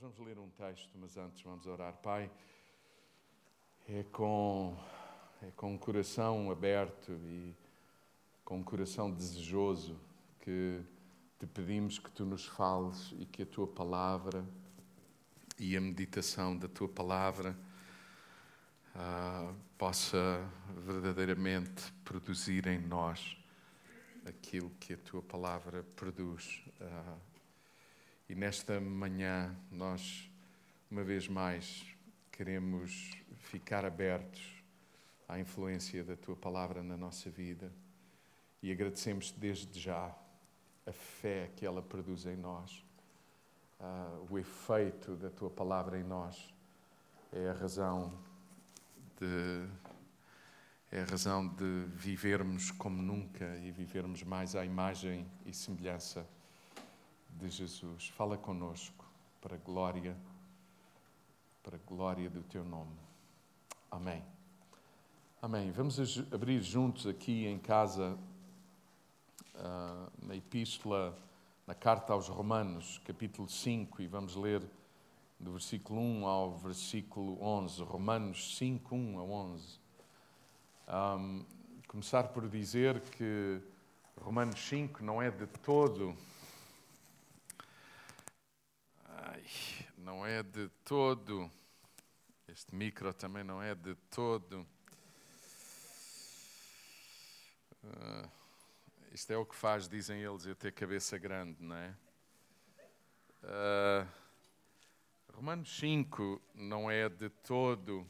Nós vamos ler um texto, mas antes vamos orar. Pai, é com, é com um coração aberto e com um coração desejoso que te pedimos que tu nos fales e que a tua palavra e a meditação da tua palavra ah, possa verdadeiramente produzir em nós aquilo que a tua palavra produz. Ah, e nesta manhã nós, uma vez mais, queremos ficar abertos à influência da tua palavra na nossa vida e agradecemos desde já a fé que ela produz em nós, uh, o efeito da tua palavra em nós. É a razão de é a razão de vivermos como nunca e vivermos mais à imagem e semelhança de Jesus. Fala conosco para a glória, para a glória do teu nome. Amém. Amém. Vamos abrir juntos aqui em casa uh, na epístola, na carta aos Romanos, capítulo 5, e vamos ler do versículo 1 ao versículo 11. Romanos 5, 1 a 11. Um, começar por dizer que Romanos 5 não é de todo. Ai, não é de todo. Este micro também não é de todo. Uh, isto é o que faz, dizem eles, eu ter cabeça grande, não é? Uh, Romanos 5 não é de todo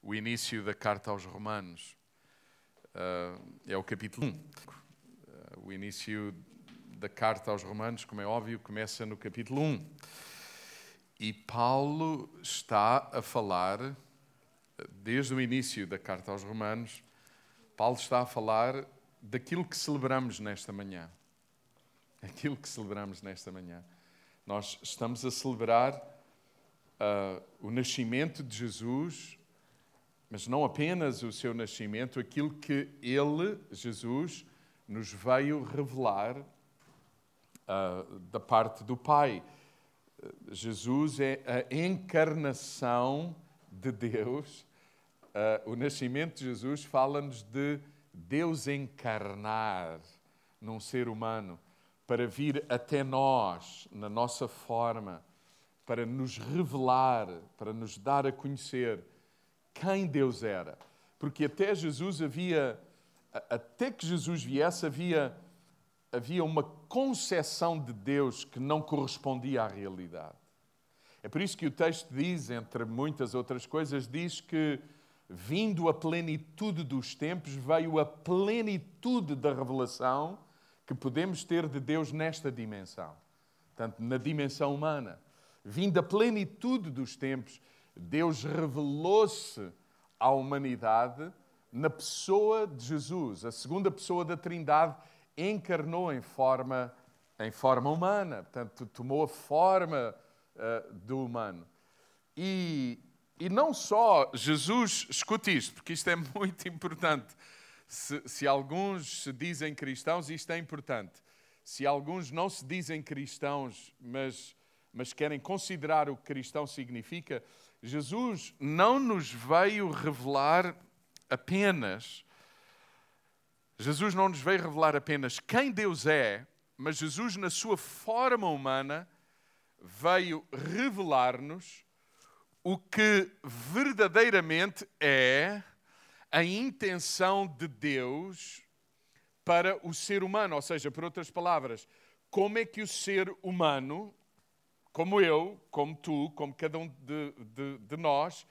o início da carta aos Romanos. Uh, é o capítulo 1. Uh, o início da carta aos Romanos, como é óbvio, começa no capítulo 1. E Paulo está a falar, desde o início da carta aos Romanos, Paulo está a falar daquilo que celebramos nesta manhã. Aquilo que celebramos nesta manhã. Nós estamos a celebrar uh, o nascimento de Jesus, mas não apenas o seu nascimento, aquilo que ele, Jesus, nos veio revelar uh, da parte do Pai. Jesus é a encarnação de Deus. Uh, o nascimento de Jesus fala-nos de Deus encarnar num ser humano para vir até nós, na nossa forma, para nos revelar, para nos dar a conhecer quem Deus era. Porque até Jesus havia, até que Jesus viesse, havia, havia uma concepção de Deus que não correspondia à realidade. É por isso que o texto diz, entre muitas outras coisas, diz que vindo a plenitude dos tempos, veio a plenitude da revelação que podemos ter de Deus nesta dimensão. Portanto, na dimensão humana. Vindo a plenitude dos tempos, Deus revelou-se à humanidade na pessoa de Jesus. A segunda pessoa da Trindade encarnou em forma, em forma humana, portanto, tomou a forma uh, do humano. E, e não só Jesus, escute isto, porque isto é muito importante. Se, se, alguns se dizem cristãos, isto é importante. Se alguns não se dizem cristãos, mas, mas querem considerar o que cristão significa, Jesus não nos veio revelar apenas. Jesus não nos veio revelar apenas quem Deus é, mas Jesus, na sua forma humana, veio revelar-nos o que verdadeiramente é a intenção de Deus para o ser humano. Ou seja, por outras palavras, como é que o ser humano, como eu, como tu, como cada um de, de, de nós,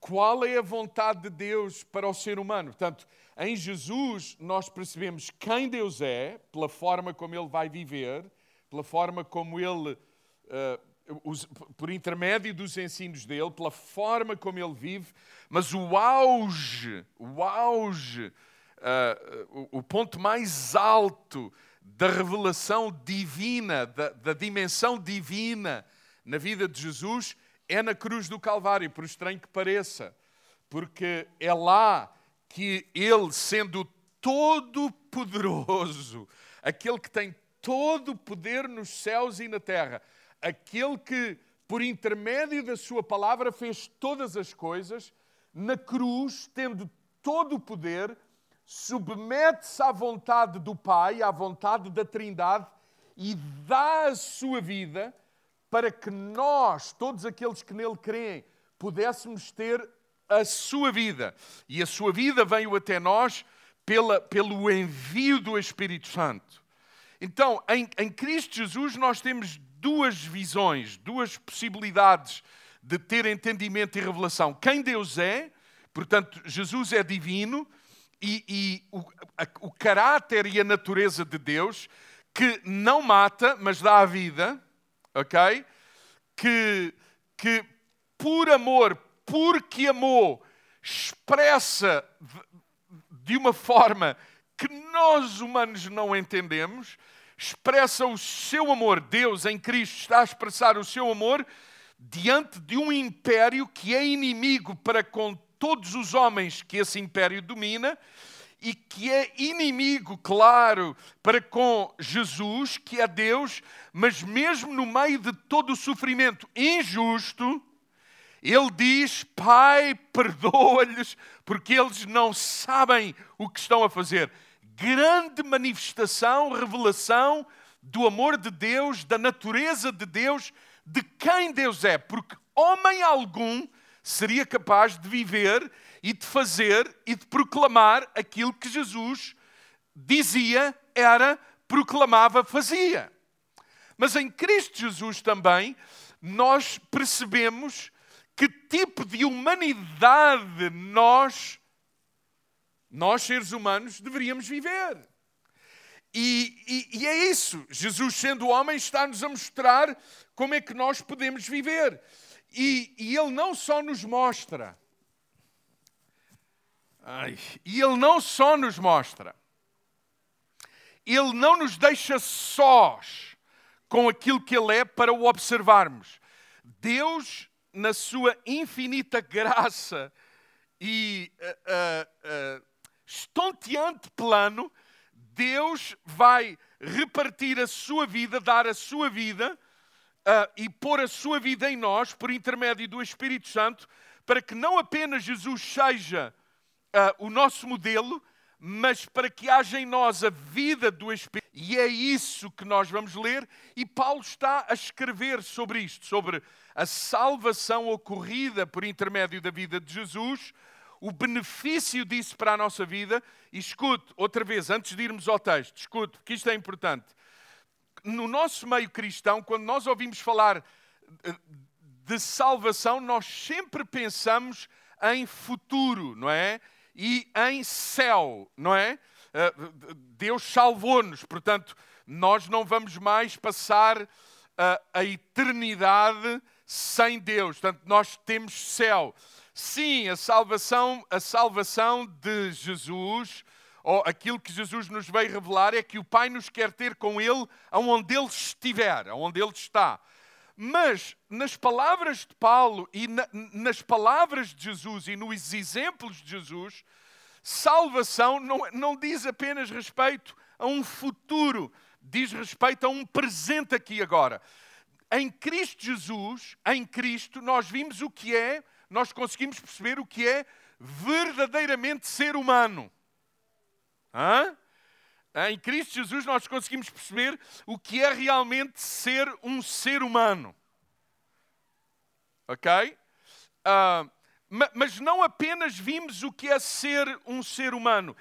qual é a vontade de Deus para o ser humano? Portanto, em Jesus nós percebemos quem Deus é, pela forma como Ele vai viver, pela forma como Ele uh, por intermédio dos ensinos dele, pela forma como ele vive, mas o auge, o auge, o, o, ponto mais alto da revelação divina, da, da dimensão divina na vida de Jesus é na cruz do Calvário, por estranho que pareça, porque é lá que ele, sendo todo-poderoso, aquele que tem todo o poder nos céus e na terra, aquele que, por intermédio da Sua palavra, fez todas as coisas, na cruz, tendo todo o poder, submete-se à vontade do Pai, à vontade da Trindade e dá a sua vida para que nós, todos aqueles que nele creem, pudéssemos ter a sua vida. E a sua vida veio até nós pela, pelo envio do Espírito Santo. Então, em, em Cristo Jesus, nós temos duas visões, duas possibilidades de ter entendimento e revelação. Quem Deus é, portanto, Jesus é divino e, e o, a, o caráter e a natureza de Deus que não mata, mas dá a vida, ok? Que, que por amor, porque amou, expressa de uma forma que nós humanos não entendemos, expressa o seu amor. Deus em Cristo está a expressar o seu amor diante de um império que é inimigo para com todos os homens que esse império domina e que é inimigo, claro, para com Jesus, que é Deus, mas mesmo no meio de todo o sofrimento injusto, ele diz: Pai, perdoa-lhes, porque eles não sabem o que estão a fazer. Grande manifestação, revelação do amor de Deus, da natureza de Deus, de quem Deus é, porque homem algum seria capaz de viver e de fazer e de proclamar aquilo que Jesus dizia, era, proclamava, fazia. Mas em Cristo Jesus também nós percebemos que tipo de humanidade nós, nós seres humanos, deveríamos viver. E, e, e, é isso. Jesus, sendo homem, está-nos a mostrar como é que nós podemos viver. E, e Ele não só nos mostra, ai, e Ele não só nos mostra, Ele não nos deixa sós com aquilo que Ele é para o observarmos. Deus na sua infinita graça e uh, uh, uh, estonteante plano, Deus vai repartir a sua vida, dar a sua vida e pôr a sua vida em nós por intermédio do Espírito Santo, para que não apenas Jesus seja o nosso modelo, mas para que haja em nós a vida do Espírito. E é isso que nós vamos ler, e Paulo está a escrever sobre isto, sobre a salvação ocorrida por intermédio da vida de Jesus, o benefício disso para a nossa vida. E escute, outra vez, antes de irmos ao texto, escute, porque isto é importante. No nosso meio cristão, quando nós ouvimos falar eh, de salvação, nós sempre pensamos em futuro, não é? E em céu, não é? Eh, Deus salvou-nos, portanto, nós não vamos mais passar a, eh, a eternidade sem Deus. Portanto, nós temos céu. Sim, a salvação, a salvação de Jesus, ou aquilo que Jesus nos veio revelar, é que o Pai nos quer ter com Ele aonde Ele estiver, aonde Ele está. Mas nas palavras de Paulo e na, nas palavras de Jesus e nos exemplos de Jesus, salvação não, não diz apenas respeito a um futuro, diz respeito a um presente aqui agora em Cristo Jesus, em Cristo, nós vimos o que é, nós conseguimos perceber o que é verdadeiramente ser humano. Hã? Em Cristo Jesus, nós conseguimos perceber o que é realmente ser um ser humano. Ok? Uh, mas não apenas vimos o que é ser um ser humano.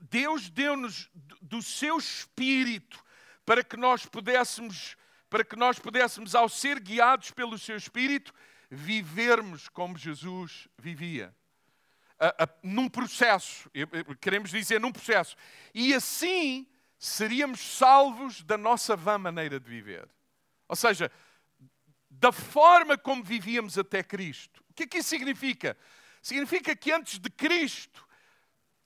Deus deu-nos do seu espírito para que nós pudéssemos para que nós pudéssemos, ao ser guiados pelo seu Espírito, vivermos como Jesus vivia. A, a, num processo, queremos dizer num processo. E assim seríamos salvos da nossa vã maneira de viver. Ou seja, da forma como vivíamos até Cristo. O que é que isso significa? Significa que antes de Cristo,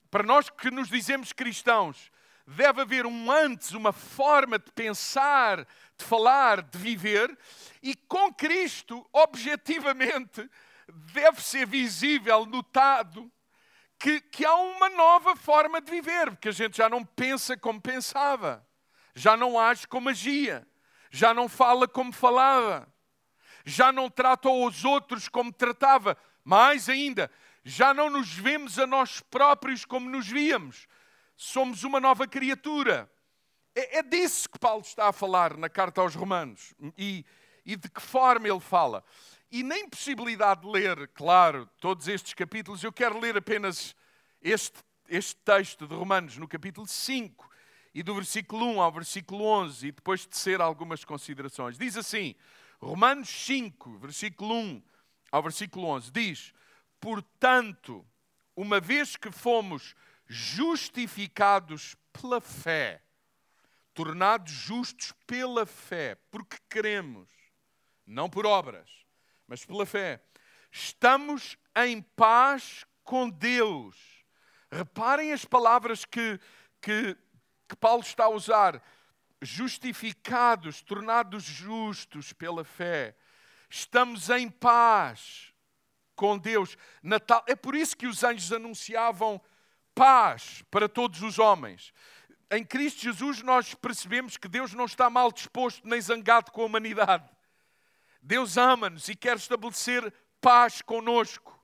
para nós que nos dizemos cristãos, deve haver um antes, uma forma de pensar, de falar, de viver, e com Cristo, objetivamente, deve ser visível, notado, que, que há uma nova forma de viver, porque a gente já não pensa como pensava, já não age como agia, já não fala como falava, já não trata os outros como tratava, mais ainda, já não nos vemos a nós próprios como nos víamos, somos uma nova criatura. É, é disso que Paulo está a falar na carta aos Romanos e, e de que forma ele fala. E nem possibilidade de ler, claro, todos estes capítulos, eu quero ler apenas este, este texto de Romanos no capítulo 5 e do versículo 1 ao versículo 11 e depois tecer algumas considerações. Diz assim, Romanos 5, versículo 1 ao versículo 11, diz: Portanto, uma vez que fomos justificados pela fé, tornados justos pela fé, porque queremos, não por obras, mas pela fé, estamos em paz com Deus. Reparem as palavras que, que, que Paulo está a usar: justificados, tornados justos pela fé, estamos em paz com Deus. Natal. É por isso que os anjos anunciavam paz para todos os homens em Cristo Jesus nós percebemos que Deus não está mal disposto nem zangado com a humanidade. Deus ama-nos e quer estabelecer paz conosco.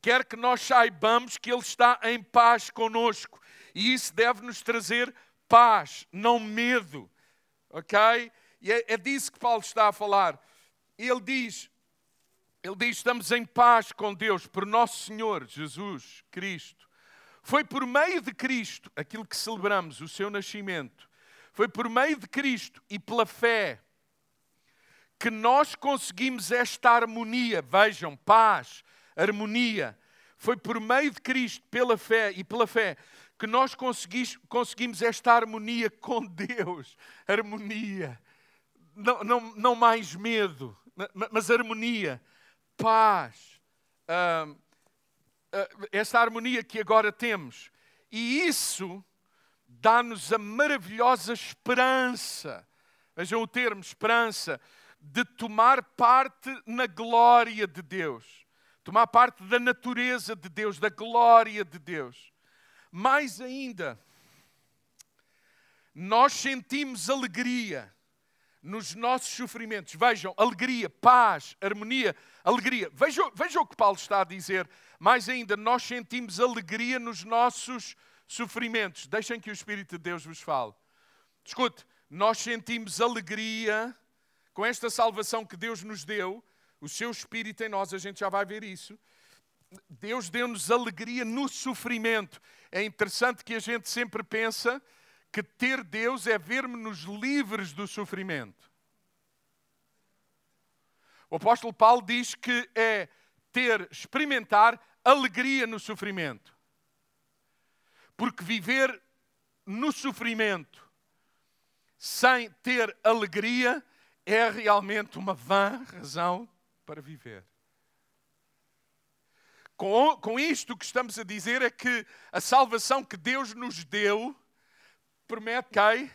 Quer que nós saibamos que Ele está em paz conosco. E isso deve nos trazer paz, não medo. Ok? E é, é disso que Paulo está a falar. Ele diz, ele diz, estamos em paz com Deus por nosso Senhor Jesus Cristo. Foi por meio de Cristo, aquilo que celebramos, o seu nascimento, foi por meio de Cristo e pela fé que nós conseguimos esta harmonia. Vejam, paz, harmonia. Foi por meio de Cristo, pela fé e pela fé, que nós conseguimos esta harmonia com Deus. Harmonia. Não, não, não mais medo, mas harmonia, paz. Essa harmonia que agora temos. E isso dá-nos a maravilhosa esperança. Vejam o termo esperança de tomar parte na glória de Deus. Tomar parte da natureza de Deus, da glória de Deus. Mais ainda, nós sentimos alegria nos nossos sofrimentos. Vejam, alegria, paz, harmonia, alegria. Vejam, vejam o que Paulo está a dizer. Mais ainda, nós sentimos alegria nos nossos sofrimentos. Deixem que o Espírito de Deus vos fale. Escute, nós sentimos alegria com esta salvação que Deus nos deu, o seu Espírito em nós, a gente já vai ver isso. Deus deu-nos alegria no sofrimento. É interessante que a gente sempre pensa que ter Deus é vermos-nos livres do sofrimento. O apóstolo Paulo diz que é ter, experimentar alegria no sofrimento. Porque viver no sofrimento sem ter alegria é realmente uma vã razão para viver. Com, com isto que estamos a dizer é que a salvação que Deus nos deu promete, okay,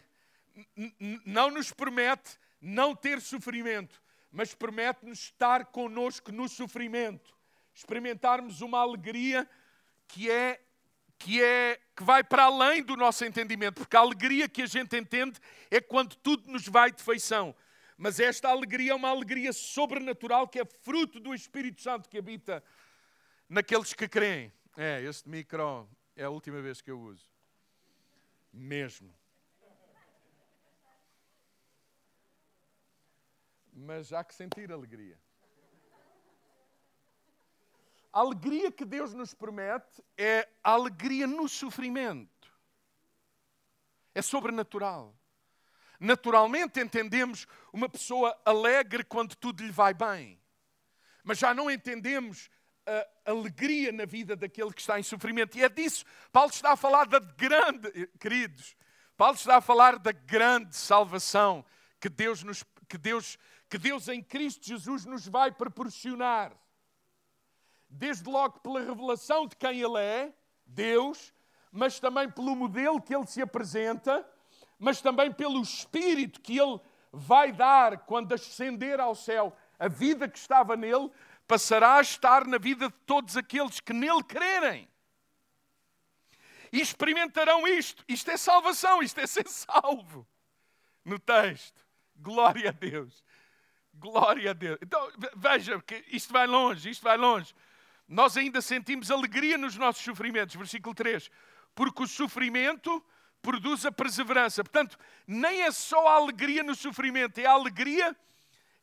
não nos promete não ter sofrimento, mas promete-nos estar conosco no sofrimento, experimentarmos uma alegria que é que é que vai para além do nosso entendimento, porque a alegria que a gente entende é quando tudo nos vai de feição. Mas esta alegria é uma alegria sobrenatural que é fruto do Espírito Santo que habita naqueles que creem. É, este micro é a última vez que eu uso mesmo. Mas há que sentir alegria. A alegria que Deus nos promete é a alegria no sofrimento. É sobrenatural. Naturalmente entendemos uma pessoa alegre quando tudo lhe vai bem. Mas já não entendemos a alegria na vida daquele que está em sofrimento. E é disso. Paulo está a falar da grande, queridos, Paulo está a falar da grande salvação que Deus, nos, que Deus, que Deus em Cristo Jesus nos vai proporcionar. Desde logo pela revelação de quem Ele é, Deus, mas também pelo modelo que Ele se apresenta, mas também pelo Espírito que Ele vai dar quando ascender ao céu. A vida que estava nele passará a estar na vida de todos aqueles que nele crerem. E experimentarão isto. Isto é salvação, isto é ser salvo. No texto. Glória a Deus. Glória a Deus. Então, veja que isto vai longe, isto vai longe. Nós ainda sentimos alegria nos nossos sofrimentos. Versículo 3. Porque o sofrimento produz a perseverança. Portanto, nem é só a alegria no sofrimento, é a alegria,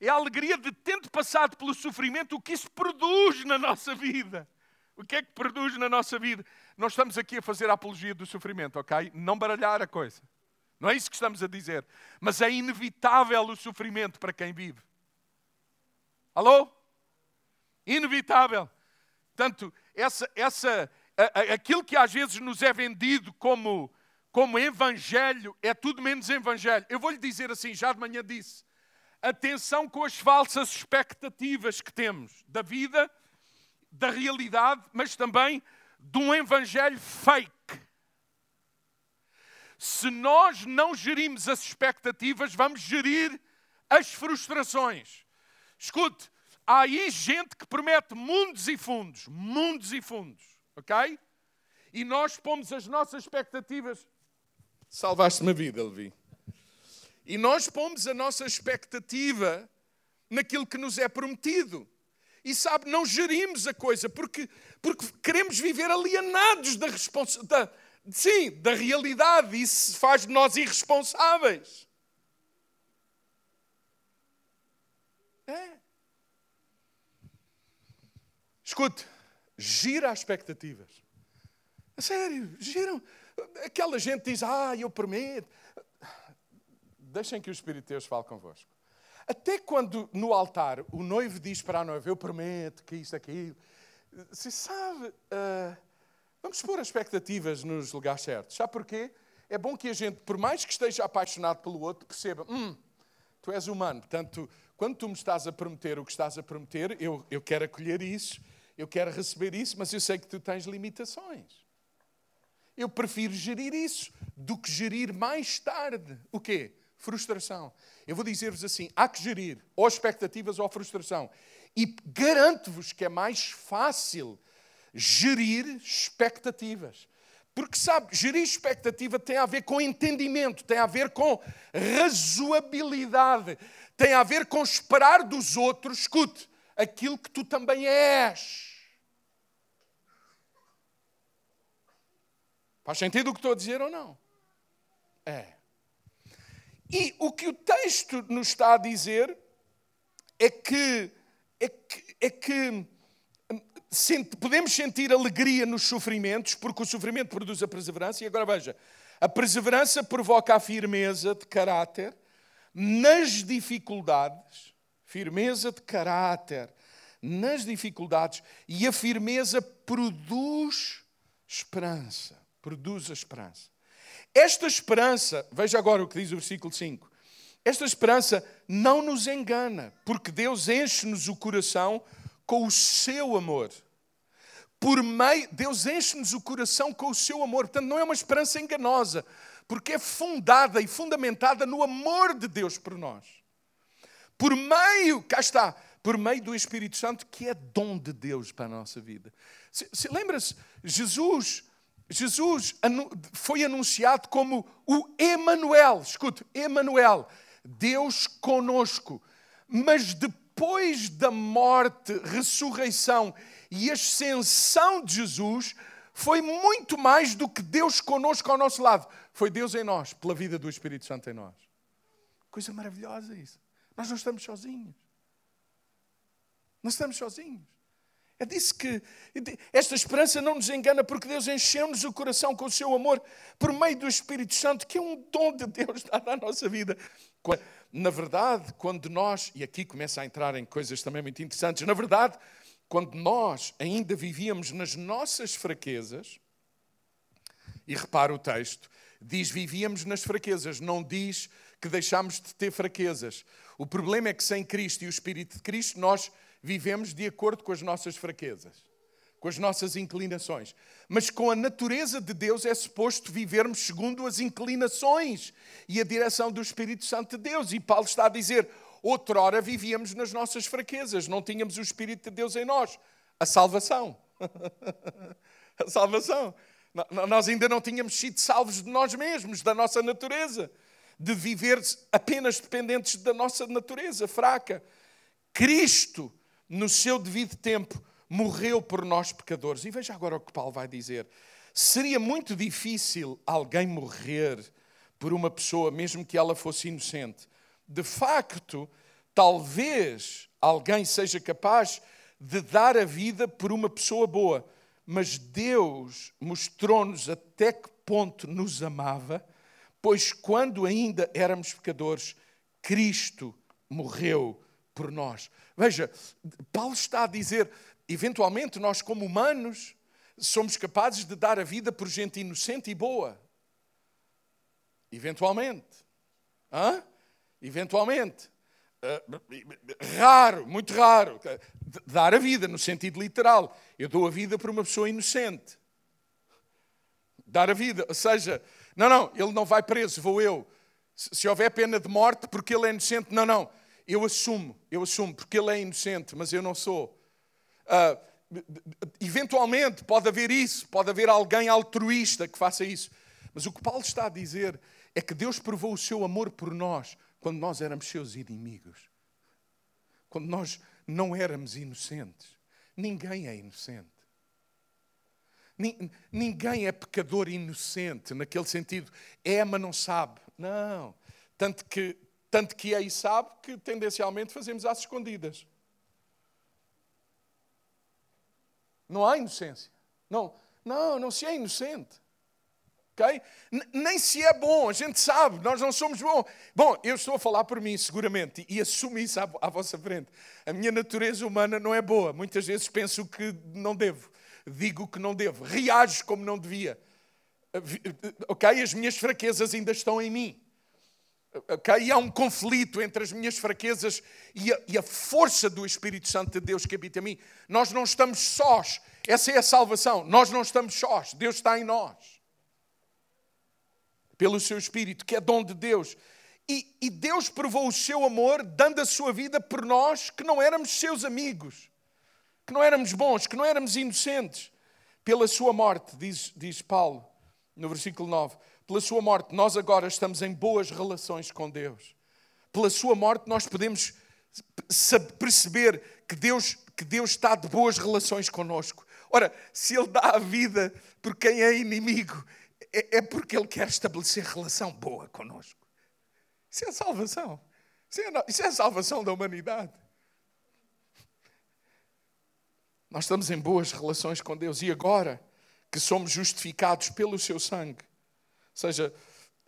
é a alegria de tendo passado pelo sofrimento, o que isso produz na nossa vida. O que é que produz na nossa vida? Nós estamos aqui a fazer a apologia do sofrimento, ok? Não baralhar a coisa. Não é isso que estamos a dizer. Mas é inevitável o sofrimento para quem vive. Alô? Inevitável. Portanto, essa, essa, aquilo que às vezes nos é vendido como, como evangelho é tudo menos evangelho. Eu vou lhe dizer assim, já de manhã disse. Atenção com as falsas expectativas que temos da vida da realidade, mas também de um evangelho fake. Se nós não gerimos as expectativas, vamos gerir as frustrações. Escute, há aí gente que promete mundos e fundos, mundos e fundos, ok? E nós pomos as nossas expectativas. Salvaste-me a vida, Levi. E nós pomos a nossa expectativa naquilo que nos é prometido e sabe, não gerimos a coisa porque, porque queremos viver alienados da responsabilidade. Sim, da realidade, isso faz de nós irresponsáveis. É. Escute, gira as expectativas. A sério, giram. Aquela gente diz, ah, eu prometo. Deixem que o Espírito de Deus fale convosco. Até quando no altar o noivo diz para a noiva: Eu prometo que isto, aquilo. Se sabe, uh, vamos pôr as expectativas nos lugares certos. Sabe porquê? É bom que a gente, por mais que esteja apaixonado pelo outro, perceba: hum, tu és humano, portanto, quando tu me estás a prometer o que estás a prometer, eu, eu quero acolher isso, eu quero receber isso, mas eu sei que tu tens limitações. Eu prefiro gerir isso do que gerir mais tarde. O quê? frustração. Eu vou dizer-vos assim: há que gerir ou expectativas ou frustração. E garanto-vos que é mais fácil gerir expectativas. Porque, sabe, gerir expectativa tem a ver com entendimento, tem a ver com razoabilidade, tem a ver com esperar dos outros, escute, aquilo que tu também és. Faz sentido o que estou a dizer ou não? É. E o que o texto nos está a dizer é que, é que, é que podemos sentir alegria nos sofrimentos, porque o sofrimento produz a perseverança. E agora veja: a perseverança provoca a firmeza de caráter nas dificuldades, firmeza de caráter nas dificuldades, e a firmeza produz esperança. Produz a esperança. Esta esperança, veja agora o que diz o versículo 5. Esta esperança não nos engana, porque Deus enche-nos o coração com o seu amor. Por meio, Deus enche-nos o coração com o seu amor. Portanto, não é uma esperança enganosa, porque é fundada e fundamentada no amor de Deus por nós. Por meio, cá está, por meio do Espírito Santo, que é dom de Deus para a nossa vida. Se, se lembra-se, Jesus Jesus foi anunciado como o Emanuel. Escute, Emanuel, Deus conosco. Mas depois da morte, ressurreição e ascensão de Jesus, foi muito mais do que Deus conosco ao nosso lado. Foi Deus em nós, pela vida do Espírito Santo em nós. Coisa maravilhosa isso. Nós não estamos sozinhos. Não estamos sozinhos. É disso que esta esperança não nos engana, porque Deus encheu-nos o coração com o seu amor por meio do Espírito Santo, que é um dom de Deus dado à nossa vida. Na verdade, quando nós, e aqui começa a entrar em coisas também muito interessantes, na verdade, quando nós ainda vivíamos nas nossas fraquezas, e repara o texto, diz vivíamos nas fraquezas, não diz que deixámos de ter fraquezas. O problema é que sem Cristo e o Espírito de Cristo, nós vivemos de acordo com as nossas fraquezas, com as nossas inclinações. Mas com a natureza de Deus é suposto vivermos segundo as inclinações e a direção do Espírito Santo de Deus. E Paulo está a dizer: outrora vivíamos nas nossas fraquezas, não tínhamos o Espírito de Deus em nós. A salvação. a salvação. Nós ainda não tínhamos sido salvos de nós mesmos, da nossa natureza. de viver apenas dependentes da nossa natureza fraca. Cristo, no seu devido tempo, morreu por nós pecadores. E veja agora o que Paulo vai dizer. Seria muito difícil alguém morrer por uma pessoa, mesmo que ela fosse inocente. De facto, talvez alguém seja capaz de dar a vida por uma pessoa boa, mas Deus mostrou-nos até que ponto nos amava, pois quando ainda éramos pecadores, Cristo morreu por nós. Veja, Paulo está a dizer: eventualmente nós, como humanos, somos capazes de dar a vida por gente inocente e boa. Eventualmente. Hã? Eventualmente. Uh, raro, muito raro. Dar a vida, no sentido literal. Eu dou a vida por uma pessoa inocente. Dar a vida, ou seja, não, não, ele não vai preso, vou eu. Se, houver pena de morte porque ele é inocente, não, não. Eu assumo, eu assumo, porque ele é inocente, mas eu não sou. Uh, eventualmente pode haver isso, pode haver alguém altruísta que faça isso. Mas o que Paulo está a dizer é que Deus provou o seu amor por nós quando nós éramos seus inimigos. Quando nós não éramos inocentes. Ninguém é inocente. Ninguém é pecador inocente, naquele sentido. É, mas não sabe. Não. Tanto que, tanto que e sabe que tendencialmente fazemos às escondidas. Não há inocência. Não, não, não se é inocente. Okay? Nem se é bom, a gente sabe, nós não somos bons. Bom, eu estou a falar por mim, seguramente, e assumo isso à, à vossa frente. A minha natureza humana não é boa. Muitas vezes penso que não devo, digo que não devo, reajo como não devia. Ok? As minhas fraquezas ainda estão em mim. Ok? E há um conflito entre as minhas fraquezas e a, e a força do Espírito Santo de Deus que habita em mim. Nós não estamos sós. Essa é a salvação. Nós não estamos sós. Deus está em nós pelo seu Espírito, que é dom de Deus. E, e, Deus provou o seu amor dando a sua vida por nós que não éramos seus amigos, que não éramos bons, que não éramos inocentes. Pela sua morte, diz, diz Paulo no versículo 9, pela sua morte nós agora estamos em boas relações com Deus. Pela sua morte nós podemos perceber que Deus, que Deus está de boas relações conosco. Ora, se Ele dá a vida por quem é inimigo, é, é porque Ele quer estabelecer relação boa conosco. Isso é salvação. Isso é, isso é a salvação da humanidade. Nós estamos em boas relações com Deus e agora que somos justificados pelo seu sangue, seja,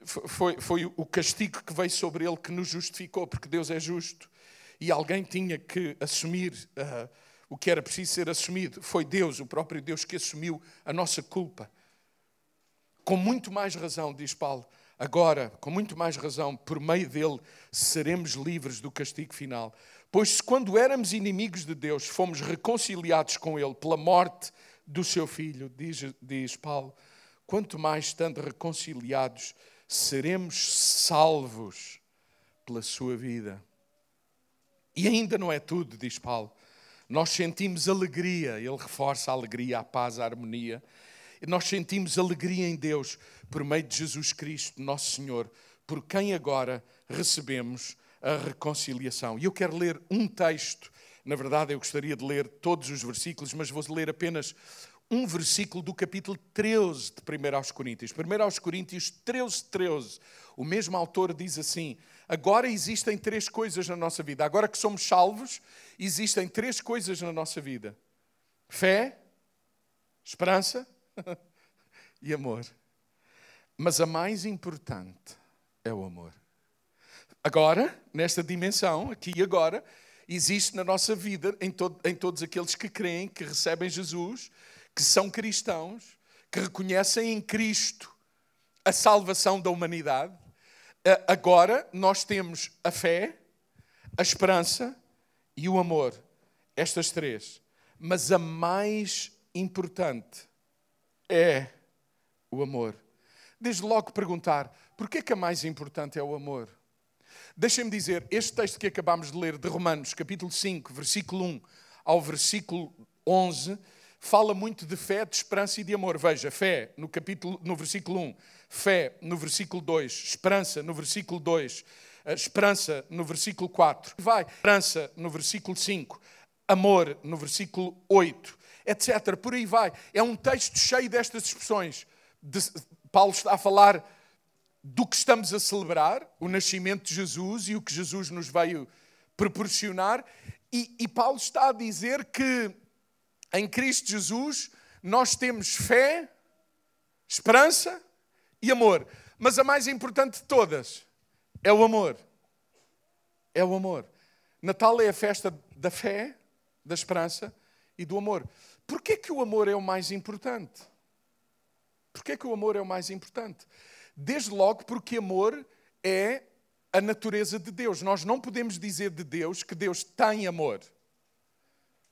foi, foi o castigo que veio sobre ele que nos justificou, porque Deus é justo e alguém tinha que assumir uh, o que era preciso ser assumido. Foi Deus, o próprio Deus, que assumiu a nossa culpa. Com muito mais razão, diz Paulo, agora, com muito mais razão, por meio dele, seremos livres do castigo final. Pois se quando éramos inimigos de Deus, fomos reconciliados com ele pela morte do seu filho, diz, diz Paulo, quanto mais estando reconciliados, seremos salvos pela sua vida. E ainda não é tudo, diz Paulo. Nós sentimos alegria, ele reforça a alegria, a paz, a harmonia nós sentimos alegria em Deus por meio de Jesus Cristo, nosso Senhor, por quem agora recebemos a reconciliação. E eu quero ler um texto, na verdade eu gostaria de ler todos os versículos, mas vou ler apenas um versículo do capítulo 13 de 1 aos Coríntios. 1 aos Coríntios 13, 13. O mesmo autor diz assim: Agora existem três coisas na nossa vida. Agora que somos salvos, existem três coisas na nossa vida: fé, esperança e amor. Mas a mais importante é o amor. Agora, nesta dimensão, aqui e agora, existe na nossa vida, em, todo, em todos aqueles que creem, que recebem Jesus, que são cristãos, que reconhecem em Cristo a salvação da humanidade. Agora nós temos a fé, a esperança e o amor. Estas três. Mas a mais importante é o amor. Desde logo perguntar, porquê é que a mais importante é o amor? Deixem-me dizer, este texto que acabamos de ler de Romanos, capítulo 5, versículo 1 ao versículo 11, fala muito de fé, de esperança e de amor. Veja, fé, no capítulo, no versículo 1, fé no versículo 2, esperança no versículo 2, esperança no versículo 4, vai, esperança no versículo 5, amor no versículo 8, etc. Por aí vai. É um texto cheio destas expressões. De, Paulo está a falar do que estamos a celebrar, o nascimento de Jesus e o que Jesus nos veio proporcionar. E, e Paulo está a dizer que em Cristo Jesus nós temos fé, esperança e amor. Mas a mais importante de todas é o amor. É o amor. Natal é a festa da fé, da esperança e do amor. Porquê que o amor é o mais importante? Porquê que o amor é o mais importante? Desde logo porque amor é a natureza de Deus. Nós não podemos dizer de Deus que Deus tem amor.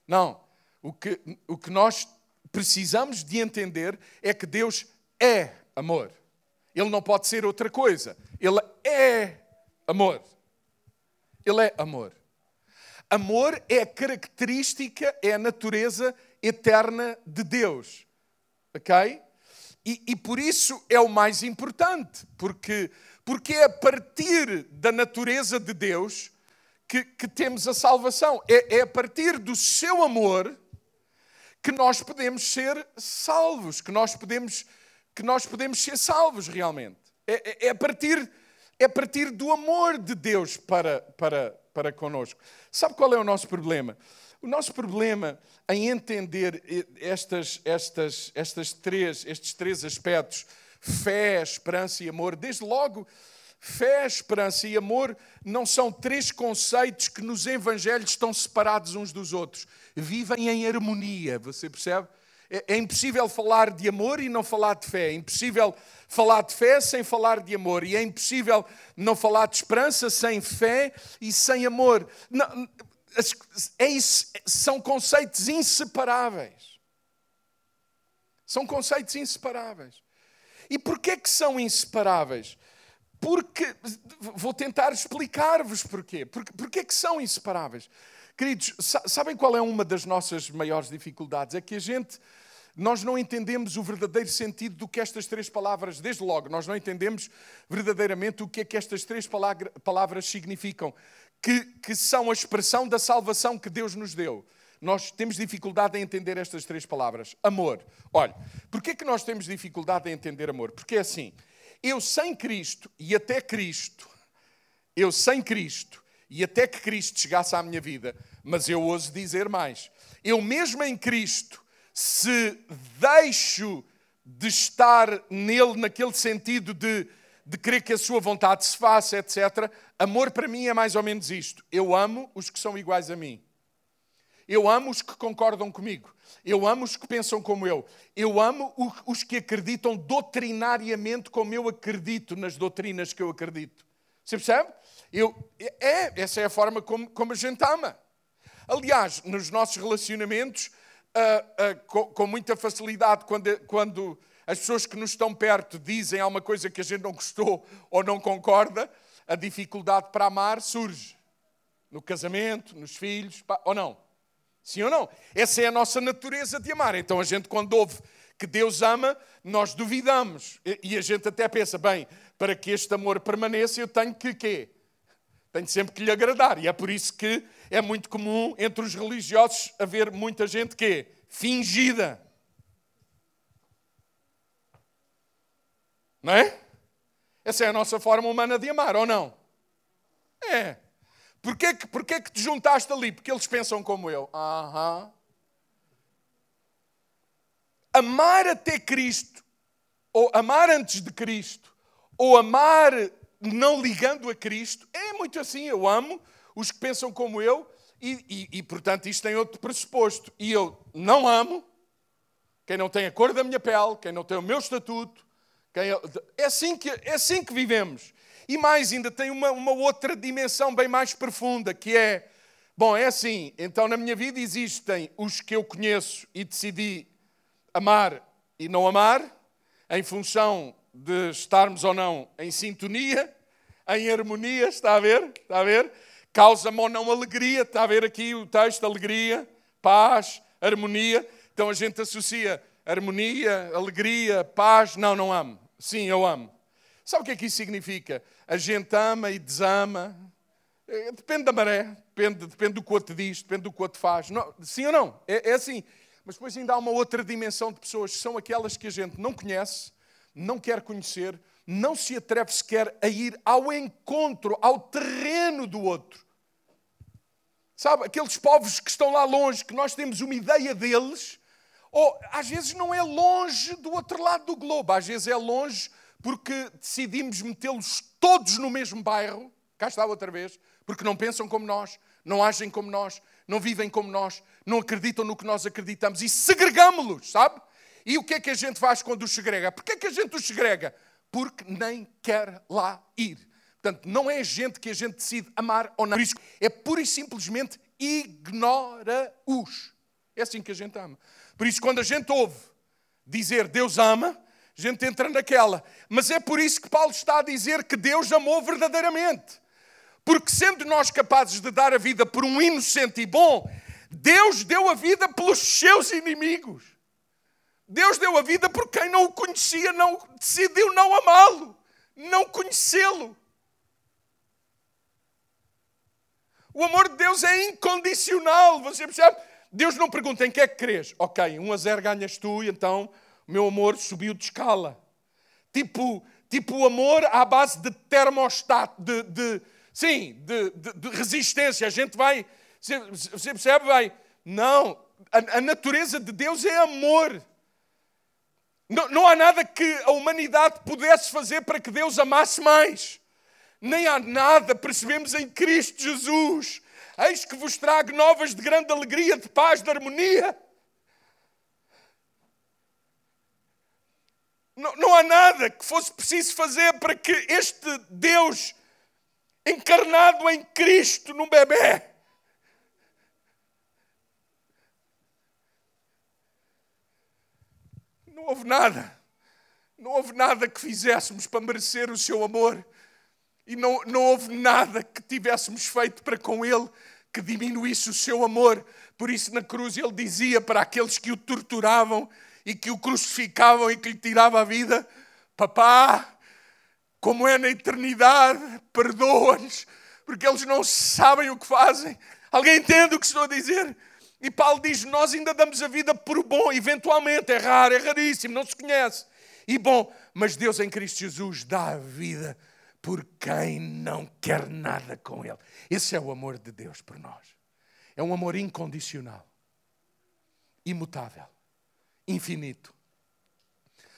Não. O que, o que nós precisamos de entender é que Deus é amor. Ele não pode ser outra coisa. Ele é amor. Ele é amor. Amor é a característica, é a natureza eterna de Deus. Ok? E, e, por isso é o mais importante, porque, porque é a partir da natureza de Deus que, que temos a salvação. É, é a partir do seu amor que nós podemos ser salvos, que nós podemos, que nós podemos ser salvos realmente. É, é, é a partir, é a partir do amor de Deus para, para, para connosco. Sabe qual é o nosso problema? O nosso problema em entender estas, estas, estas três, estes três aspectos, fé, esperança e amor, desde logo, fé, esperança e amor não são três conceitos que nos evangelhos estão separados uns dos outros. Vivem em harmonia, você percebe? É, é impossível falar de amor e não falar de fé. É impossível falar de fé sem falar de amor. E é impossível não falar de esperança sem fé e sem amor. Não, é isso, são conceitos inseparáveis. São conceitos inseparáveis. E porquê que são inseparáveis? Porque, vou tentar explicar-vos porquê. Porque, porquê que são inseparáveis? Queridos, sabem qual é uma das nossas maiores dificuldades? É que a gente, nós não entendemos o verdadeiro sentido do que estas três palavras, desde logo, nós não entendemos verdadeiramente o que é que estas três palavras significam que, que são a expressão da salvação que Deus nos deu. Nós temos dificuldade em entender estas três palavras. Amor. Olha, porquê que nós temos dificuldade em entender amor? Porque é assim, eu sem Cristo e até Cristo, eu sem Cristo e até que Cristo chegasse à minha vida, mas eu ouso dizer mais, eu mesmo em Cristo, se deixo de estar nele naquele sentido de de querer que a sua vontade se faça, etc. Amor para mim é mais ou menos isto. Eu amo os que são iguais a mim. Eu amo os que concordam comigo. Eu amo os que pensam como eu. Eu amo os que acreditam doutrinariamente como eu acredito nas doutrinas que eu acredito. Você percebe? Eu, é, essa é a forma como, como a gente ama. Aliás, nos nossos relacionamentos, uh, uh, com, com, muita facilidade, quando, quando as pessoas que nos estão perto dizem alguma coisa que a gente não gostou ou não concorda, a dificuldade para amar surge. No casamento, nos filhos, ou não? Sim ou não? Essa é a nossa natureza de amar. Então a gente, quando ouve que Deus ama, nós duvidamos. E a gente até pensa, bem, para que este amor permaneça, eu tenho que quê? Tenho sempre que lhe agradar. E é por isso que é muito comum entre os religiosos haver muita gente que fingida. Não é? Essa é a nossa forma humana de amar, ou não? É. Porquê que, porquê que te juntaste ali? Porque eles pensam como eu. Aham. Amar até Cristo, ou amar antes de Cristo, ou amar não ligando a Cristo, é muito assim. Eu amo os que pensam como eu, e, e, e portanto isto tem outro pressuposto. E eu não amo quem não tem a cor da minha pele, quem não tem o meu estatuto, é, assim que, é assim que vivemos. E mais ainda, tem uma, uma outra dimensão bem mais profunda, que é, bom, é assim, então na minha vida existem os que eu conheço e decidi amar e não amar, em função de estarmos ou não em sintonia, em harmonia, está a ver? Está a ver? Causa-me ou não alegria, está a ver aqui o texto, alegria, paz, harmonia. Então a gente associa harmonia, alegria, paz. Não, não amo. Sim, eu amo. Sabe o que é que isso significa? A gente ama e desama. Eh, depende da maré, depende, depende do que o outro diz, depende do que o outro faz. Não, sim ou não? É, é assim. Mas depois ainda há uma outra dimensão de pessoas que são aquelas que a gente não conhece, não quer conhecer, não se atreve sequer a ir ao encontro, ao terreno do outro. Sabe, aqueles povos que estão lá longe, que nós temos uma ideia deles, ou às vezes não é longe do outro lado do globo, às vezes é longe porque decidimos metê-los todos no mesmo bairro, cá está outra vez, porque não pensam como nós, não agem como nós, não vivem como nós, não acreditam no que nós acreditamos e segregamos-los, sabe? E o que é que a gente faz quando os segrega? Porquê é que a gente os segrega? Porque nem quer lá ir. Portanto, não é gente que a gente decide amar ou não. Por isso, é pura e simplesmente ignora-os. É assim que a gente ama. Por isso, quando a gente ouve dizer Deus ama, a gente entra naquela. Mas é por isso que Paulo está a dizer que Deus amou verdadeiramente. Porque sendo nós capazes de dar a vida por um inocente e bom, Deus deu a vida pelos seus inimigos. Deus deu a vida por quem não o conhecia, não decidiu não amá-lo, não conhecê-lo. O amor de Deus é incondicional, você percebe? Deus não pergunta em que é que crês. Ok, 1 a 0 ganhas tu então o meu amor subiu de escala. Tipo, tipo o amor à base de termostato, de, de sim, de, de, de, resistência. A gente vai, você, percebe? Vai, não, a, a, natureza de Deus é amor. Não, não há nada que a humanidade pudesse fazer para que Deus amasse mais nem há nada, percebemos em Cristo Jesus. Eis que vos trago novas de grande alegria, de paz, de harmonia. Não, não há nada que fosse preciso fazer para que este Deus encarnado em Cristo, num bebê, não houve nada, não houve nada que fizéssemos para merecer o seu amor e não, não houve nada que tivéssemos feito para com ele que diminuísse o seu amor. Por isso, na cruz, ele dizia para aqueles que o torturavam e que o crucificavam e que lhe tiravam a vida: Papá, como é na eternidade, perdoa-lhes, porque eles não sabem o que fazem. Alguém entende o que estou a dizer? E Paulo diz: Nós ainda damos a vida por bom, eventualmente, é raro, é raríssimo, não se conhece. E bom, mas Deus em Cristo Jesus dá a vida por quem não quer nada com Ele. Esse é o amor de Deus por nós. É um amor incondicional, imutável, infinito.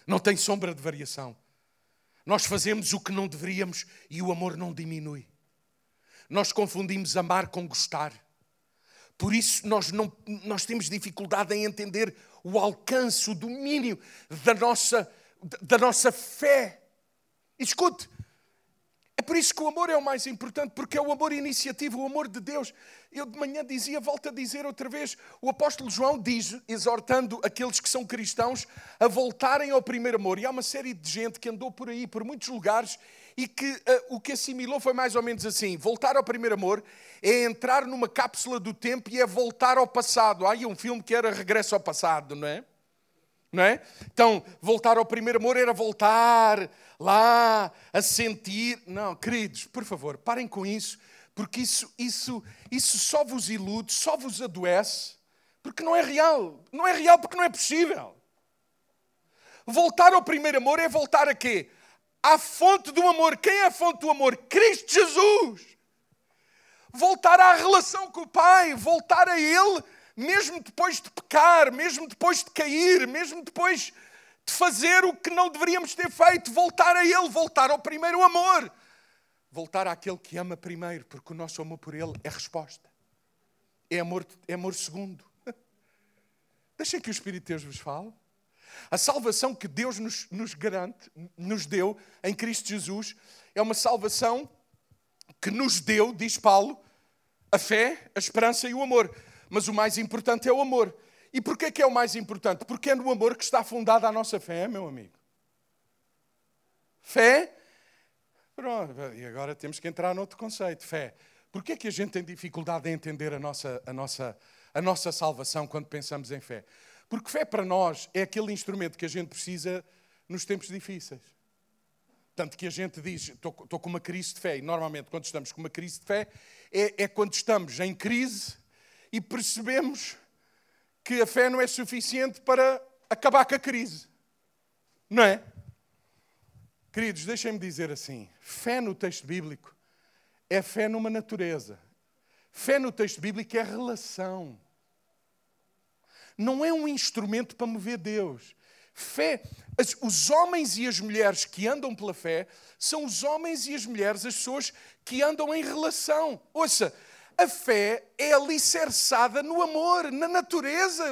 Não tem sombra de variação. Nós fazemos o que não deveríamos e o amor não diminui. Nós confundimos amar com gostar. Por isso nós, não, nós temos dificuldade em entender o alcance, o domínio da nossa, da nossa fé. Escute, é por isso que o amor é o mais importante, porque é o amor iniciativo, o amor de Deus. Eu de manhã dizia, volto a dizer outra vez, o apóstolo João diz, exortando aqueles que são cristãos a voltarem ao primeiro amor. E há uma série de gente que andou por aí, por muitos lugares, e que uh, o que assimilou foi mais ou menos assim: voltar ao primeiro amor é entrar numa cápsula do tempo e é voltar ao passado. Há aí um filme que era Regresso ao Passado, não é? Não é? Então, voltar ao primeiro amor era voltar lá a sentir. Não, queridos, por favor, parem com isso, porque isso, isso, isso só vos ilude, só vos adoece, porque não é real. Não é real porque não é possível. Voltar ao primeiro amor é voltar a quê? À fonte do amor. Quem é a fonte do amor? Cristo Jesus. Voltar à relação com o Pai, voltar a Ele mesmo depois de pecar, mesmo depois de cair, mesmo depois de fazer o que não deveríamos ter feito, voltar a Ele, voltar ao primeiro amor, voltar àquele que ama primeiro, porque o nosso amor por Ele é resposta, é amor, é amor segundo. Deixem que o Espírito de Deus vos fale. A salvação que Deus nos, nos garante, nos deu em Cristo Jesus, é uma salvação que nos deu, diz Paulo, a fé, a esperança e o amor mas o mais importante é o amor. E porquê que é o mais importante? Porque é no amor que está fundada a nossa fé, meu amigo. Fé. Pronto, e agora temos que entrar noutro conceito. Fé. Porquê que a gente tem dificuldade em entender a nossa, a, nossa, a nossa salvação quando pensamos em fé? Porque fé para nós é aquele instrumento que a gente precisa nos tempos difíceis. Tanto que a gente diz, estou com uma crise de fé, e normalmente quando estamos com uma crise de fé, é, é quando estamos em crise e percebemos que a fé não é suficiente para acabar com a crise. Não é? Queridos, deixem-me dizer assim: fé no texto bíblico é fé numa natureza. Fé no texto bíblico é relação. Não é um instrumento para mover Deus. Fé, os homens e as mulheres que andam pela fé são os homens e as mulheres, as pessoas que andam em relação. Ouça, a fé é alicerçada no amor, na natureza.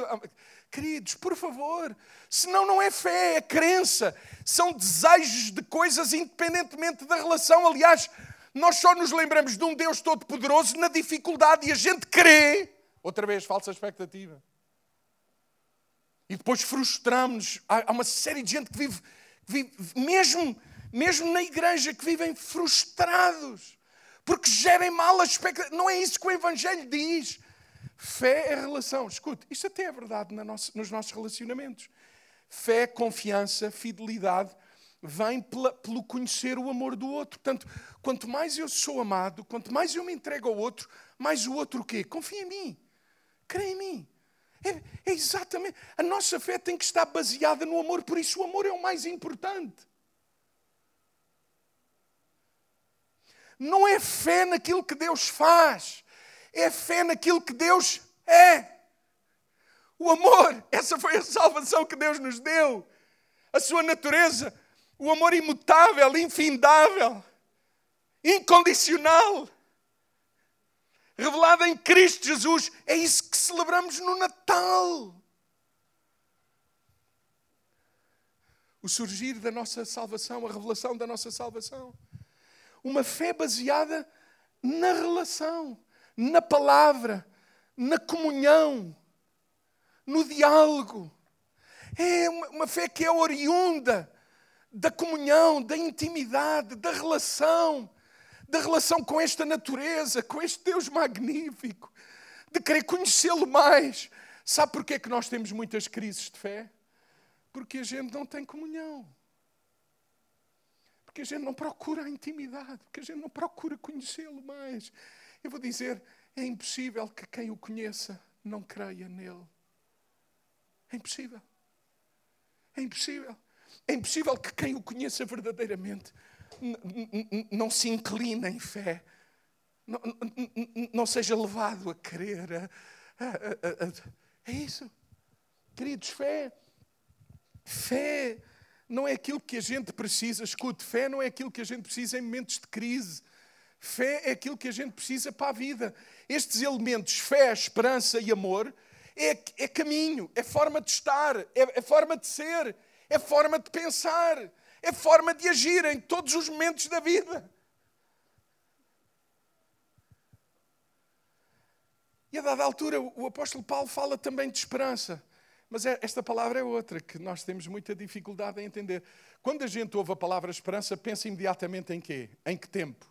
Queridos, por favor, senão não é fé, é crença. São desejos de coisas independentemente da relação. Aliás, nós só nos lembramos de um Deus todo-poderoso na dificuldade e a gente crê. Outra vez, falsa expectativa. E depois frustramos-nos. Há uma série de gente que vive, que vive mesmo, mesmo na igreja, que vivem frustrados. Porque gerem mal a expectativa. Não é isso que o Evangelho diz. Fé é relação. Escute, isto até é verdade nos nossos relacionamentos. Fé, confiança, fidelidade vem pelo conhecer o amor do outro. Portanto, quanto mais eu sou amado, quanto mais eu me entrego ao outro, mais o outro o quê? Confia em mim. Crê em mim. É, é, exatamente. A nossa fé tem que estar baseada no amor, por isso o amor é o mais importante. Não é fé naquilo que Deus faz, é fé naquilo que Deus é. O amor, essa foi a salvação que Deus nos deu. A sua natureza, o amor imutável, infindável, incondicional revelada em Cristo Jesus. É isso que celebramos no Natal. O surgir da nossa salvação, a revelação da nossa salvação. Uma fé baseada na relação, na palavra, na comunhão, no diálogo. É uma fé que é oriunda da comunhão, da intimidade, da relação da relação com esta natureza, com este Deus magnífico, de querer conhecê-lo mais. Sabe porquê que nós temos muitas crises de fé? Porque a gente não tem comunhão. Porque a gente não procura a intimidade, porque a gente não procura conhecê-lo mais. Eu vou dizer, é impossível que quem o conheça não creia nele. É impossível. É impossível. É impossível que quem o conheça verdadeiramente não se inclina em fé, não, seja levado a crer. É isso. Queridos, fé. Fé não é aquilo que a gente precisa. Escute, fé não é aquilo que a gente precisa em momentos de crise. Fé é aquilo que a gente precisa para a vida. Estes elementos, fé, esperança e amor, é, é caminho, é forma de estar, é, é forma de ser, é forma de pensar, é forma de agir em todos os momentos da vida. E a dada altura, o apóstolo Paulo fala também de esperança. Mas é, esta palavra é outra que nós temos muita dificuldade em entender. Quando a gente ouve a palavra esperança, pensa imediatamente em quê? Em que tempo?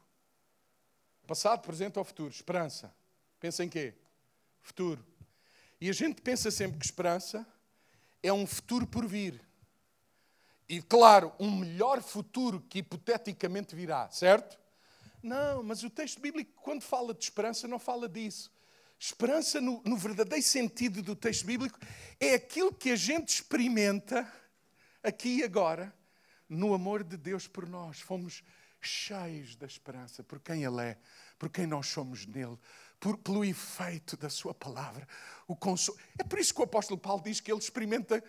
Passado, presente ou futuro? Esperança. Pensa em quê? Futuro. E a gente pensa sempre que esperança é um futuro por vir. E claro, um melhor futuro que hipoteticamente virá, certo? Não, mas o texto bíblico, quando fala de esperança, não fala disso. Esperança, no, no verdadeiro sentido do texto bíblico, é aquilo que a gente experimenta aqui e agora, no amor de Deus por nós. Fomos cheios da esperança por quem Ele é, por quem nós somos nele, por, pelo efeito da Sua palavra. O consolo. É por isso que o apóstolo Paulo diz que ele experimenta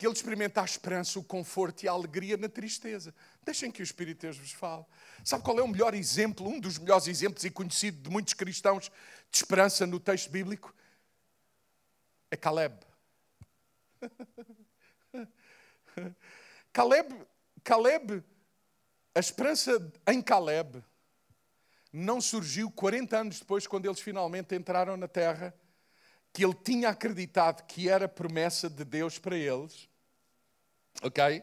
que ele experimenta a esperança, o conforto e a alegria na tristeza. Deixem que o Espírito Deus vos fale. Sabe qual é o melhor exemplo, um dos melhores exemplos e conhecido de muitos cristãos de esperança no texto bíblico? É Caleb. Caleb, Caleb, a esperança em Caleb não surgiu 40 anos depois, quando eles finalmente entraram na terra, que ele tinha acreditado que era promessa de Deus para eles Ok?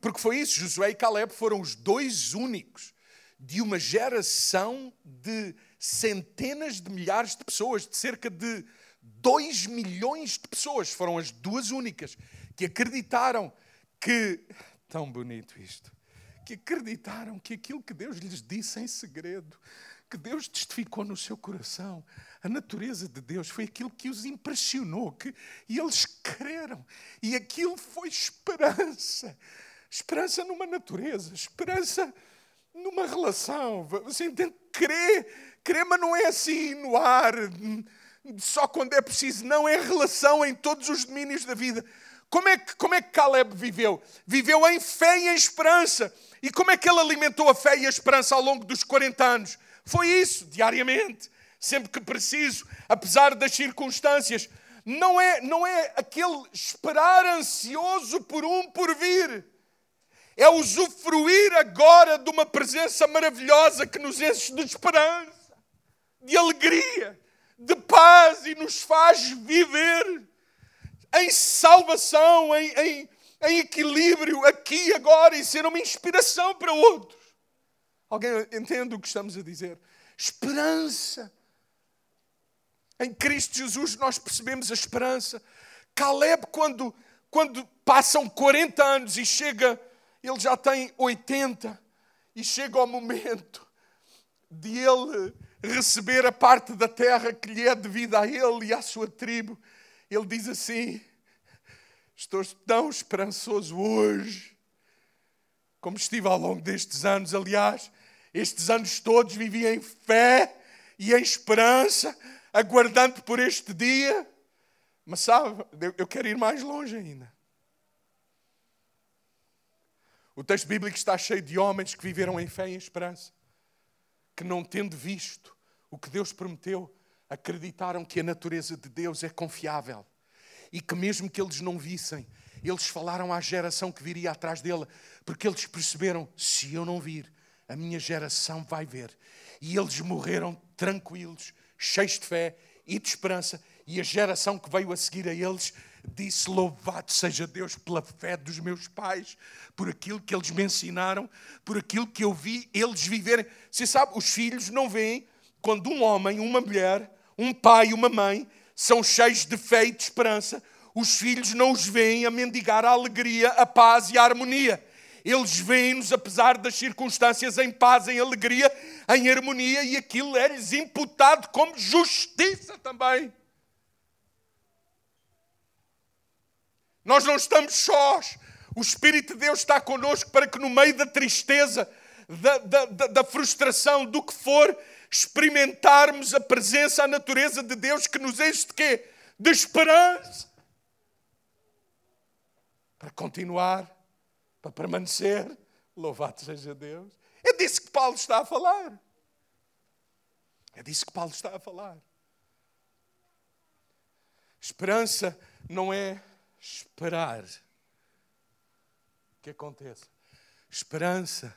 Porque foi isso, Josué e Caleb foram os dois únicos de uma geração de centenas de milhares de pessoas, de cerca de 2 milhões de pessoas, foram as duas únicas que acreditaram que Tão bonito isto. Que acreditaram que aquilo que Deus lhes disse em segredo, que Deus testificou no seu coração, a natureza de Deus foi aquilo que os impressionou, que, e eles creram. E aquilo foi esperança. Esperança numa natureza, esperança numa relação. Você entende? Crer, crer, mas não é assim no ar, só quando é preciso. Não, é relação em todos os domínios da vida. Como é, que, como é que Caleb viveu? Viveu em fé e em esperança. E como é que ele alimentou a fé e a esperança ao longo dos 40 anos? Foi isso, diariamente, sempre que preciso, apesar das circunstâncias. Não é, não é aquele esperar ansioso por um por vir é usufruir agora de uma presença maravilhosa que nos enche de esperança, de alegria, de paz e nos faz viver em salvação, em, em, em equilíbrio aqui agora e ser uma inspiração para outros. Alguém entende o que estamos a dizer? Esperança. Em Cristo Jesus nós percebemos a esperança. Caleb, quando, quando passam 40 anos e chega ele já tem 80 e chega o momento de ele receber a parte da terra que lhe é devida a ele e à sua tribo. Ele diz assim: Estou tão esperançoso hoje, como estive ao longo destes anos. Aliás, estes anos todos vivi em fé e em esperança, aguardando por este dia. Mas sabe, eu quero ir mais longe ainda. O texto bíblico está cheio de homens que viveram em fé e em esperança, que não tendo visto o que Deus prometeu, acreditaram que a natureza de Deus é confiável e que mesmo que eles não vissem, eles falaram à geração que viria atrás dele, porque eles perceberam: se eu não vir, a minha geração vai ver. E eles morreram tranquilos, cheios de fé e de esperança, e a geração que veio a seguir a eles disse: Louvado seja Deus pela fé dos meus pais, por aquilo que eles me ensinaram, por aquilo que eu vi eles viverem. Você sabe, os filhos não veem quando um homem, uma mulher, um pai e uma mãe são cheios de fé e de esperança. Os filhos não os veem a mendigar a alegria, a paz e a harmonia. Eles veem-nos, apesar das circunstâncias, em paz, em alegria, em harmonia, e aquilo é-lhes imputado como justiça também. Nós não estamos sós. O Espírito de Deus está connosco para que, no meio da tristeza, da, da, da, da frustração, do que for, experimentarmos a presença, a natureza de Deus que nos enche de quê? De esperança. Para continuar, para permanecer. Louvado seja Deus. É disso que Paulo está a falar. É disso que Paulo está a falar. Esperança não é esperar que aconteça. Esperança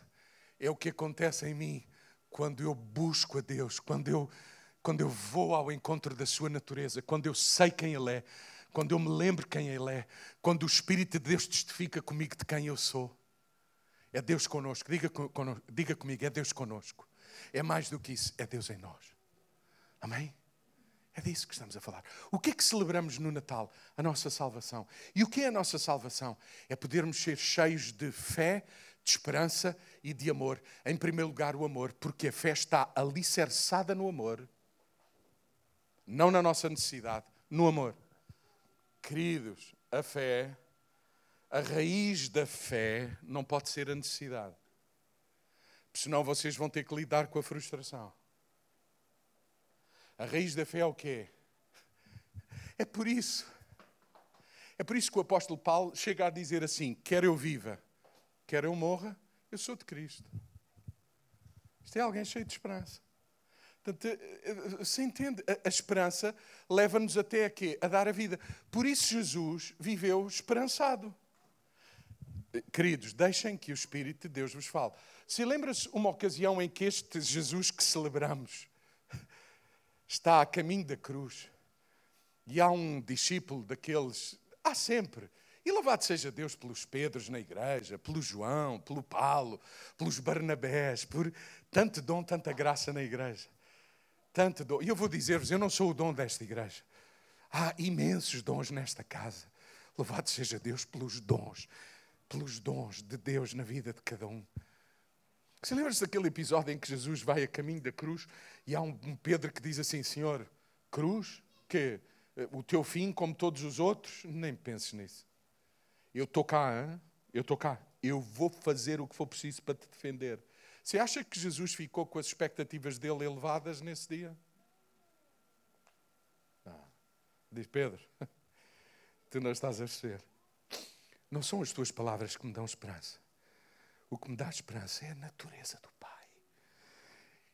é o que acontece em mim quando eu busco a Deus, quando eu, quando eu vou ao encontro da Sua natureza, quando eu sei quem Ele é, quando eu me lembro quem Ele é, quando o Espírito de Deus testifica comigo de quem eu sou. É Deus conosco. Diga, conosco, diga comigo, é Deus conosco. É mais do que isso, é Deus em nós. Amém? É disso que estamos a falar. O que é que celebramos no Natal? A nossa salvação. E o que é a nossa salvação? É podermos ser cheios de fé, de esperança e de amor. Em primeiro lugar, o amor, porque a fé está alicerçada no amor, não na nossa necessidade, no amor. Queridos, a fé, a raiz da fé não pode ser a necessidade. Senão vocês vão ter que lidar com a frustração. A raiz da fé é o quê? É por isso. É por isso que o apóstolo Paulo chega a dizer assim: quer eu viva, quer eu morra, eu sou de Cristo. Isto é alguém cheio de esperança. Portanto, eh, eh, se entende, a esperança leva-nos até a quê? A dar a vida. Por isso Jesus viveu esperançado. Queridos, deixem que o Espírito de Deus vos fale. Se lembra-se uma ocasião em que este Jesus que celebramos está a caminho da cruz e há um discípulo daqueles, há sempre. E louvado seja Deus pelos Pedros na igreja, pelo João, pelo Paulo, pelos Barnabés, por tanto dom, tanta graça na igreja. Tanto dom. E eu vou dizer-vos, eu não sou o dom desta igreja. Há imensos dons nesta casa. Louvado seja Deus pelos dons pelos dons de Deus na vida de cada um. Você lembra-se daquele episódio em que Jesus vai a caminho da cruz e há um Pedro que diz assim: Senhor, cruz? Que o teu fim, como todos os outros? Nem penses nisso. Eu estou cá, hein? eu estou cá. Eu vou fazer o que for preciso para te defender. Você acha que Jesus ficou com as expectativas dele elevadas nesse dia? Ah, diz Pedro, tu não estás a ser. Não são as tuas palavras que me dão esperança. O que me dá esperança é a natureza do Pai.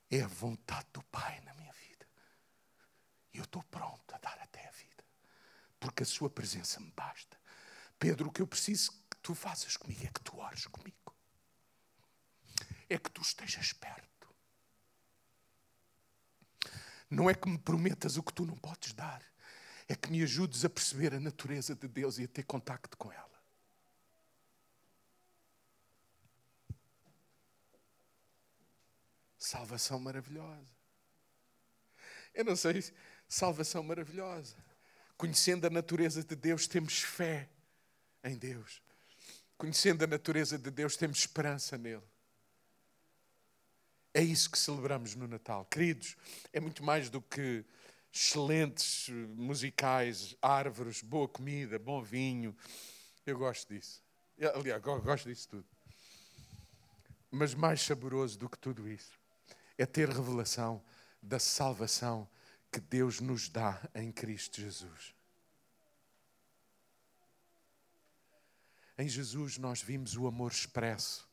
É a vontade do Pai na minha vida. E eu estou pronto a dar até a vida. Porque a Sua presença me basta. Pedro, o que eu preciso que tu faças comigo é que tu ores comigo. É que tu estejas perto. Não é que me prometas o que tu não podes dar. É que me ajudes a perceber a natureza de Deus e a ter contacto com ela. Salvação maravilhosa. Eu não sei, salvação maravilhosa. Conhecendo a natureza de Deus, temos fé em Deus. Conhecendo a natureza de Deus, temos esperança nele. É isso que celebramos no Natal. Queridos, é muito mais do que excelentes musicais, árvores, boa comida, bom vinho. Eu gosto disso. Aliás, gosto disso tudo. Mas mais saboroso do que tudo isso é ter revelação da salvação que Deus nos dá em Cristo Jesus. Em Jesus nós vimos o amor expresso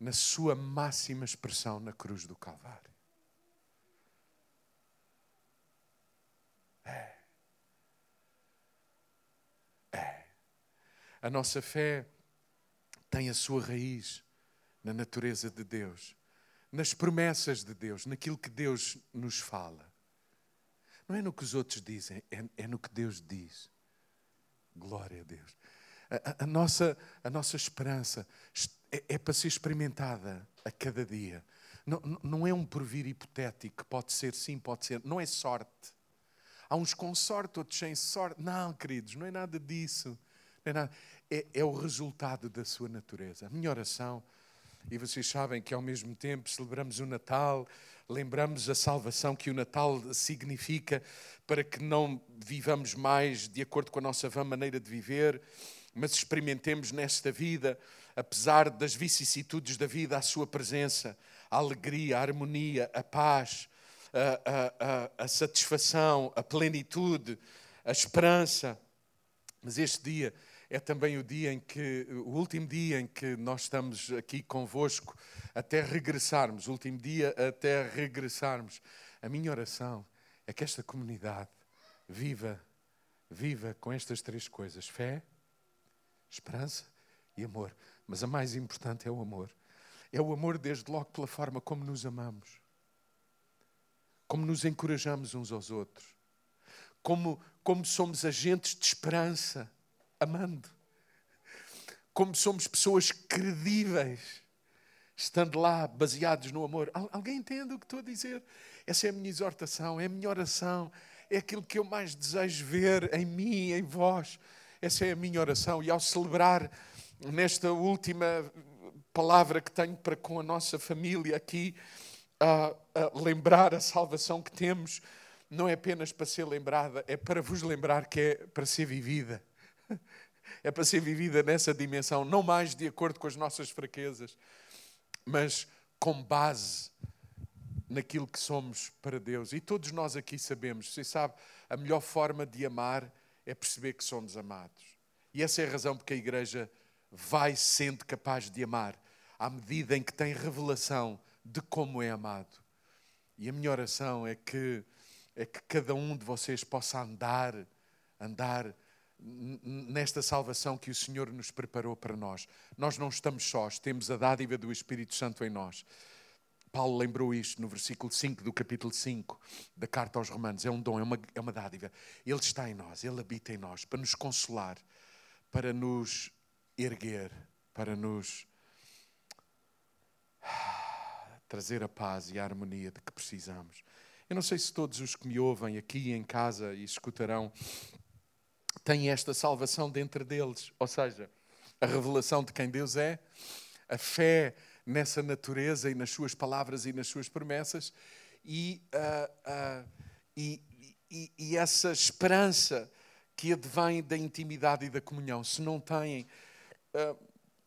na sua máxima expressão na cruz do Calvário. É. É. A nossa fé tem a sua raiz na natureza de Deus nas promessas de Deus, naquilo que Deus nos fala. Não é no que os outros dizem, é, é no que Deus diz. Glória a Deus. A, a, a nossa, a nossa esperança é, é, para ser experimentada a cada dia. Não, não é um porvir hipotético, pode ser sim, pode ser. Não é sorte. Há uns com sorte, outros sem sorte. Não, queridos, não é nada disso. É, nada. É, é o resultado da sua natureza. A minha oração e vocês sabem que ao mesmo tempo celebramos o Natal, lembramos a salvação que o Natal significa para que não vivamos mais de acordo com a nossa vã maneira de viver, mas experimentemos nesta vida, apesar das vicissitudes da vida, a sua presença, a alegria, a harmonia, a paz, a, a, a, a satisfação, a plenitude, a esperança. Mas este dia é também o dia em que, o último dia em que nós estamos aqui convosco até regressarmos, o último dia até regressarmos. A minha oração é que esta comunidade viva, viva com estas três coisas: fé, esperança e amor. Mas a mais importante é o amor. É o amor desde logo pela forma como nos amamos, como nos encorajamos uns aos outros, como, como somos agentes de esperança amando. Como somos pessoas credíveis, estando lá baseados no amor. Alguém entende o que estou a dizer? Essa é a minha exortação, é a minha oração, é aquilo que eu mais desejo ver em mim, em vós. Essa é a minha oração. E ao celebrar nesta última palavra que tenho para com a nossa família aqui, a, lembrar a salvação que temos, não é apenas para ser lembrada, é para vos lembrar que é para ser vivida. é para ser vivida nessa dimensão, não mais de acordo com as nossas fraquezas, mas com base naquilo que somos para Deus. E todos nós aqui sabemos, você sabe, a melhor forma de amar é perceber que somos amados. E essa é a razão porque a igreja vai sendo capaz de amar à medida em que tem revelação de como é amado. E a minha oração é que é que cada um de vocês possa andar andar nesta salvação que o Senhor nos preparou para nós. Nós não estamos sós, temos a dádiva do Espírito Santo em nós. Paulo lembrou isto no versículo 5 do capítulo 5 da carta aos Romanos. É um dom, é uma, é uma dádiva. Ele está em nós, ele habita em nós para nos consolar, para nos erguer, para nos trazer a paz e a harmonia de que precisamos. Eu não sei se todos os que me ouvem aqui em casa e escutarão têm esta salvação dentro deles. Ou seja, a revelação de quem Deus é, a fé nessa natureza e nas suas palavras e nas suas promessas e, uh, uh, e, e, e, essa esperança que advém da intimidade e da comunhão. Se não têm,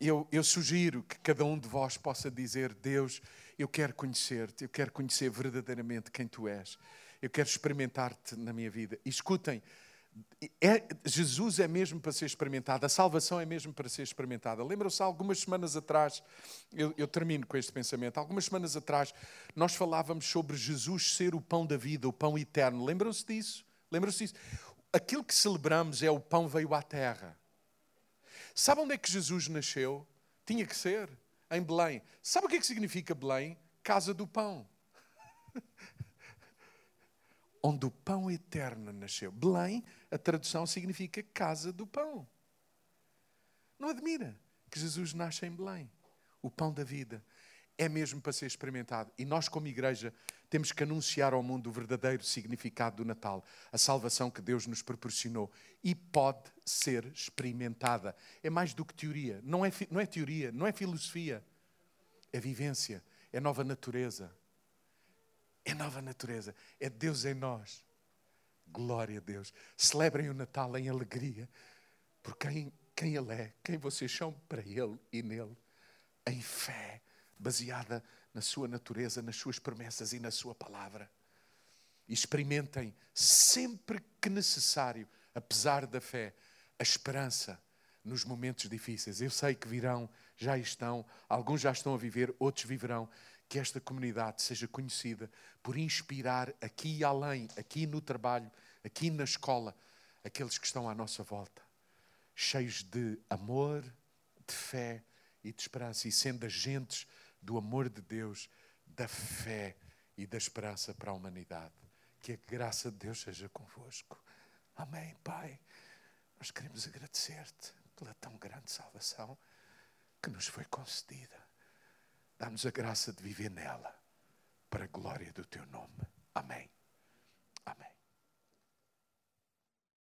eu, eu sugiro que cada um de vós possa dizer: Deus, eu quero conhecer-te, eu quero conhecer verdadeiramente quem tu és, eu quero experimentar-te na minha vida. E escutem, é, Jesus é mesmo para ser experimentado, a salvação é mesmo para ser experimentada. Lembram-se, algumas semanas atrás, eu, eu, termino com este pensamento, algumas semanas atrás nós falávamos sobre Jesus ser o pão da vida, o pão eterno. Lembram-se disso? Lembram-se disso? Aquilo que celebramos é o pão veio à terra. Sabe onde é que Jesus nasceu? Tinha que ser em Belém. Sabe o que é que significa Belém? Casa do pão onde o pão eterno nasceu. Belém, a tradução significa casa do pão. Não admira que Jesus nasce em Belém. O pão da vida é mesmo para ser experimentado. E nós, como igreja, temos que anunciar ao mundo o verdadeiro significado do Natal, a salvação que Deus nos proporcionou. E pode ser experimentada. É mais do que teoria. Não é, não é teoria, não é filosofia. É vivência, é nova natureza. É nova natureza. É Deus em nós. Glória a Deus. Celebrem o Natal em alegria por quem, quem Ele é, quem vocês são para Ele e nele, em fé, baseada na sua natureza, nas suas promessas e na sua palavra. Experimentem sempre que necessário, apesar da fé, a esperança nos momentos difíceis. Eu sei que virão, já estão, alguns já estão a viver, outros viverão que esta comunidade seja conhecida por inspirar aqui e além, aqui no trabalho, aqui na escola, aqueles que estão à nossa volta, cheios de amor, de fé e de esperança, e sendo agentes do amor de Deus, da fé e da esperança para a humanidade. Que a graça de Deus seja convosco. Amém, Pai. Nós queremos agradecer-te pela tão grande salvação que nos foi concedida. Dá-nos a graça de viver nela, para a glória do teu nome. Amém.